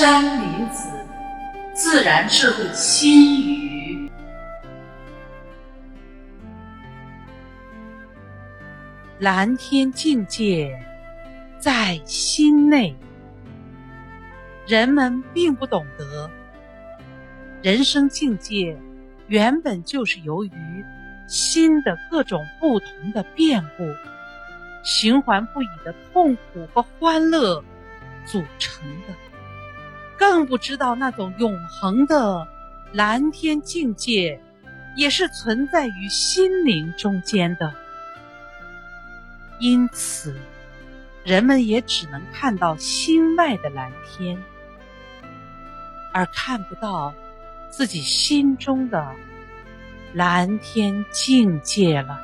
山林子，自然智慧心语。蓝天境界在心内，人们并不懂得，人生境界原本就是由于心的各种不同的变故，循环不已的痛苦和欢乐组成的，更不知道那种永恒的蓝天境界也是存在于心灵中间的。因此，人们也只能看到心外的蓝天，而看不到自己心中的蓝天境界了。